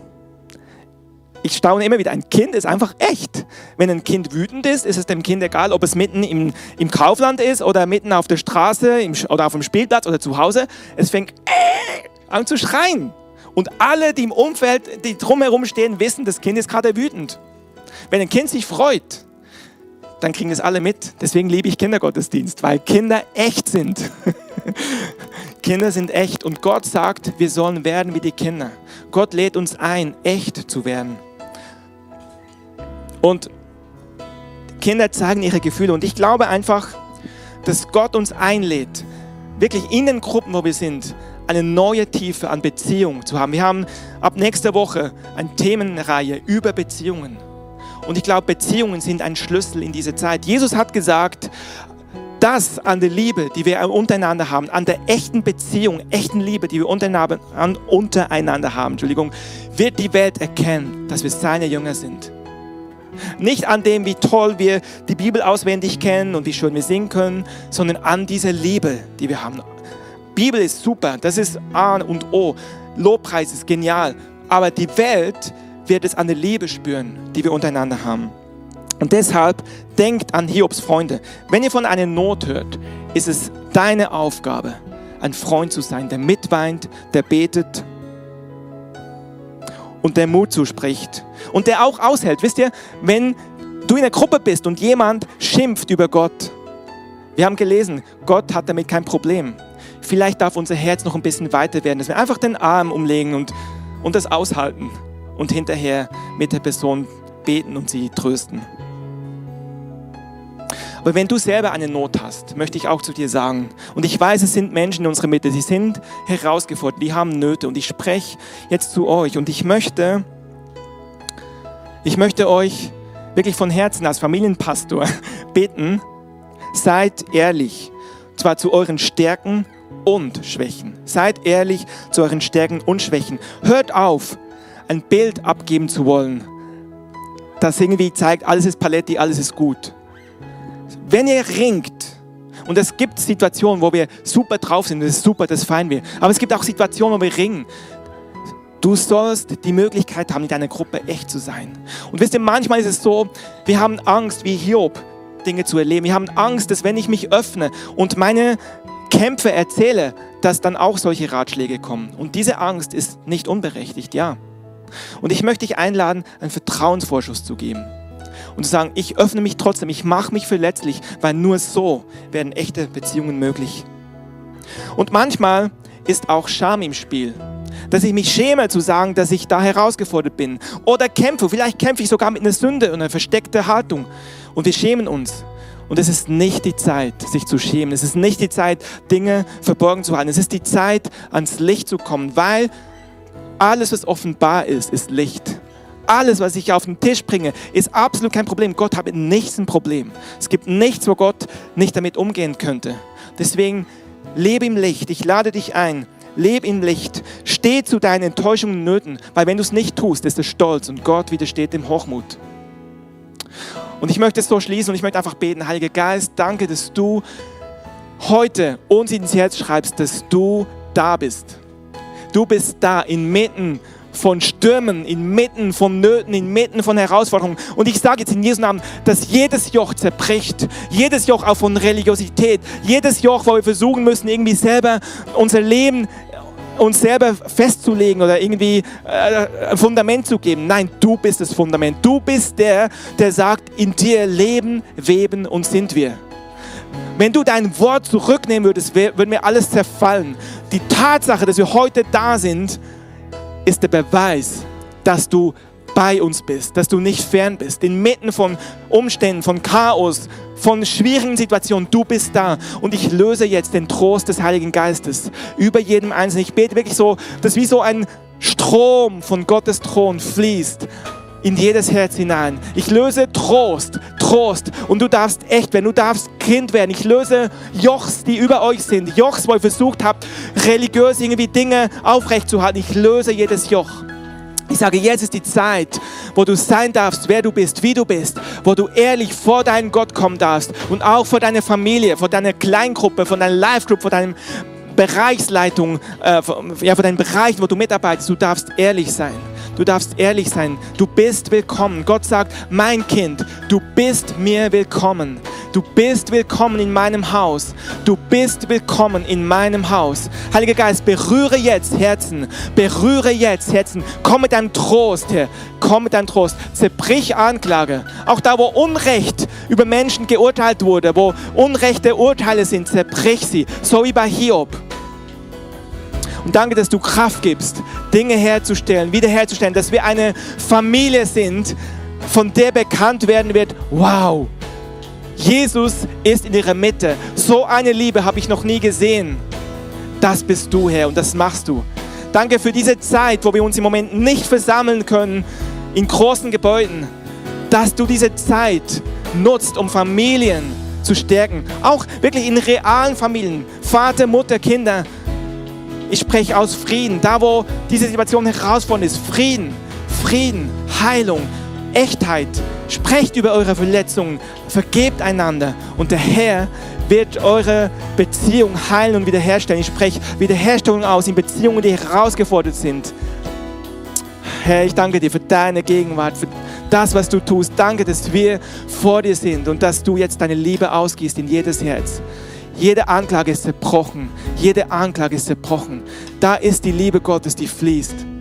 ich staune immer wieder, ein Kind ist einfach echt. Wenn ein Kind wütend ist, ist es dem Kind egal, ob es mitten im, im Kaufland ist oder mitten auf der Straße im, oder auf dem Spielplatz oder zu Hause. Es fängt äh, an zu schreien. Und alle, die im Umfeld, die drumherum stehen, wissen, das Kind ist gerade wütend. Wenn ein Kind sich freut, dann kriegen es alle mit. Deswegen liebe ich Kindergottesdienst, weil Kinder echt sind. Kinder sind echt und Gott sagt, wir sollen werden wie die Kinder. Gott lädt uns ein, echt zu werden. Und Kinder zeigen ihre Gefühle. Und ich glaube einfach, dass Gott uns einlädt, wirklich in den Gruppen, wo wir sind, eine neue Tiefe an Beziehung zu haben. Wir haben ab nächster Woche eine Themenreihe über Beziehungen. Und ich glaube, Beziehungen sind ein Schlüssel in diese Zeit. Jesus hat gesagt, das an der Liebe, die wir untereinander haben, an der echten Beziehung, echten Liebe, die wir untereinander, haben, wird die Welt erkennen, dass wir seine Jünger sind. Nicht an dem, wie toll wir die Bibel auswendig kennen und wie schön wir singen können, sondern an dieser Liebe, die wir haben. Bibel ist super, das ist A und O. Lobpreis ist genial. Aber die Welt wird es an der Liebe spüren, die wir untereinander haben. Und deshalb denkt an Hiobs Freunde. Wenn ihr von einer Not hört, ist es deine Aufgabe, ein Freund zu sein, der mitweint, der betet und der Mut zuspricht und der auch aushält. Wisst ihr, wenn du in einer Gruppe bist und jemand schimpft über Gott, wir haben gelesen, Gott hat damit kein Problem. Vielleicht darf unser Herz noch ein bisschen weiter werden, dass wir einfach den Arm umlegen und, und das aushalten und hinterher mit der Person beten und sie trösten. Aber wenn du selber eine Not hast, möchte ich auch zu dir sagen, und ich weiß, es sind Menschen in unserer Mitte, die sind herausgefordert, die haben Nöte und ich spreche jetzt zu euch und ich möchte, ich möchte euch wirklich von Herzen als Familienpastor bitten, seid ehrlich, zwar zu euren Stärken und Schwächen. Seid ehrlich zu euren Stärken und Schwächen. Hört auf, ein Bild abgeben zu wollen, das irgendwie zeigt, alles ist Paletti, alles ist gut. Wenn ihr ringt, und es gibt Situationen, wo wir super drauf sind, das ist super, das feiern wir. Aber es gibt auch Situationen, wo wir ringen. Du sollst die Möglichkeit haben, in deiner Gruppe echt zu sein. Und wisst ihr, manchmal ist es so, wir haben Angst wie Hiob. Dinge zu erleben. Wir haben Angst, dass wenn ich mich öffne und meine Kämpfe erzähle, dass dann auch solche Ratschläge kommen. Und diese Angst ist nicht unberechtigt, ja. Und ich möchte dich einladen, einen Vertrauensvorschuss zu geben. Und zu sagen, ich öffne mich trotzdem, ich mache mich verletzlich, weil nur so werden echte Beziehungen möglich. Und manchmal ist auch Scham im Spiel. Dass ich mich schäme zu sagen, dass ich da herausgefordert bin. Oder kämpfe, vielleicht kämpfe ich sogar mit einer Sünde und einer versteckten Haltung. Und wir schämen uns. Und es ist nicht die Zeit, sich zu schämen. Es ist nicht die Zeit, Dinge verborgen zu halten. Es ist die Zeit, ans Licht zu kommen, weil alles, was offenbar ist, ist Licht. Alles, was ich auf den Tisch bringe, ist absolut kein Problem. Gott hat mit nichts ein Problem. Es gibt nichts, wo Gott nicht damit umgehen könnte. Deswegen lebe im Licht. Ich lade dich ein. Lebe im Licht. Steh zu deinen Enttäuschungen und Nöten, weil wenn du es nicht tust, ist es Stolz und Gott widersteht dem Hochmut. Und ich möchte es so schließen und ich möchte einfach beten, Heiliger Geist, danke, dass du heute uns ins Herz schreibst, dass du da bist. Du bist da inmitten von Stürmen, inmitten von Nöten, inmitten von Herausforderungen. Und ich sage jetzt in Jesu Namen, dass jedes Joch zerbricht, jedes Joch auch von Religiosität, jedes Joch, wo wir versuchen müssen, irgendwie selber unser Leben uns selber festzulegen oder irgendwie äh, ein Fundament zu geben. Nein, du bist das Fundament. Du bist der, der sagt, in dir leben, weben und sind wir. Wenn du dein Wort zurücknehmen würdest, würde mir alles zerfallen. Die Tatsache, dass wir heute da sind, ist der Beweis, dass du bei uns bist, dass du nicht fern bist, inmitten von Umständen, von Chaos, von schwierigen Situationen. Du bist da und ich löse jetzt den Trost des Heiligen Geistes über jedem Einzelnen. Ich bete wirklich so, dass wie so ein Strom von Gottes Thron fließt in jedes Herz hinein. Ich löse Trost, Trost. Und du darfst echt werden, du darfst Kind werden. Ich löse Jochs, die über euch sind. Jochs, wo ihr versucht habt, religiös irgendwie Dinge aufrechtzuerhalten. Ich löse jedes Joch. Ich sage, jetzt ist die Zeit, wo du sein darfst, wer du bist, wie du bist, wo du ehrlich vor deinen Gott kommen darfst und auch vor deiner Familie, vor deiner Kleingruppe, vor deiner Live-Group, vor deinem Bereichsleitung, äh, ja, vor deinen Bereichen, wo du mitarbeitest. Du darfst ehrlich sein. Du darfst ehrlich sein. Du bist willkommen. Gott sagt, mein Kind, du bist mir willkommen. Du bist willkommen in meinem Haus. Du bist willkommen in meinem Haus. Heiliger Geist, berühre jetzt Herzen. Berühre jetzt Herzen. Komm mit deinem Trost her. Komm mit deinem Trost. Zerbrich Anklage. Auch da, wo Unrecht über Menschen geurteilt wurde, wo unrechte Urteile sind, zerbrich sie. So wie bei Hiob. Und danke, dass du Kraft gibst, Dinge herzustellen, wiederherzustellen, dass wir eine Familie sind, von der bekannt werden wird, wow, Jesus ist in ihrer Mitte. So eine Liebe habe ich noch nie gesehen. Das bist du, Herr, und das machst du. Danke für diese Zeit, wo wir uns im Moment nicht versammeln können in großen Gebäuden, dass du diese Zeit nutzt, um Familien zu stärken. Auch wirklich in realen Familien. Vater, Mutter, Kinder ich spreche aus Frieden. Da, wo diese Situation herausfordernd ist. Frieden, Frieden, Heilung, Echtheit. Sprecht über eure Verletzungen. Vergebt einander. Und der Herr wird eure Beziehung heilen und wiederherstellen. Ich spreche Wiederherstellung aus in Beziehungen, die herausgefordert sind. Herr, ich danke dir für deine Gegenwart, für das, was du tust. Danke, dass wir vor dir sind und dass du jetzt deine Liebe ausgießt in jedes Herz. Jede Anklage ist zerbrochen. Jede Anklage ist zerbrochen. Da ist die Liebe Gottes, die fließt.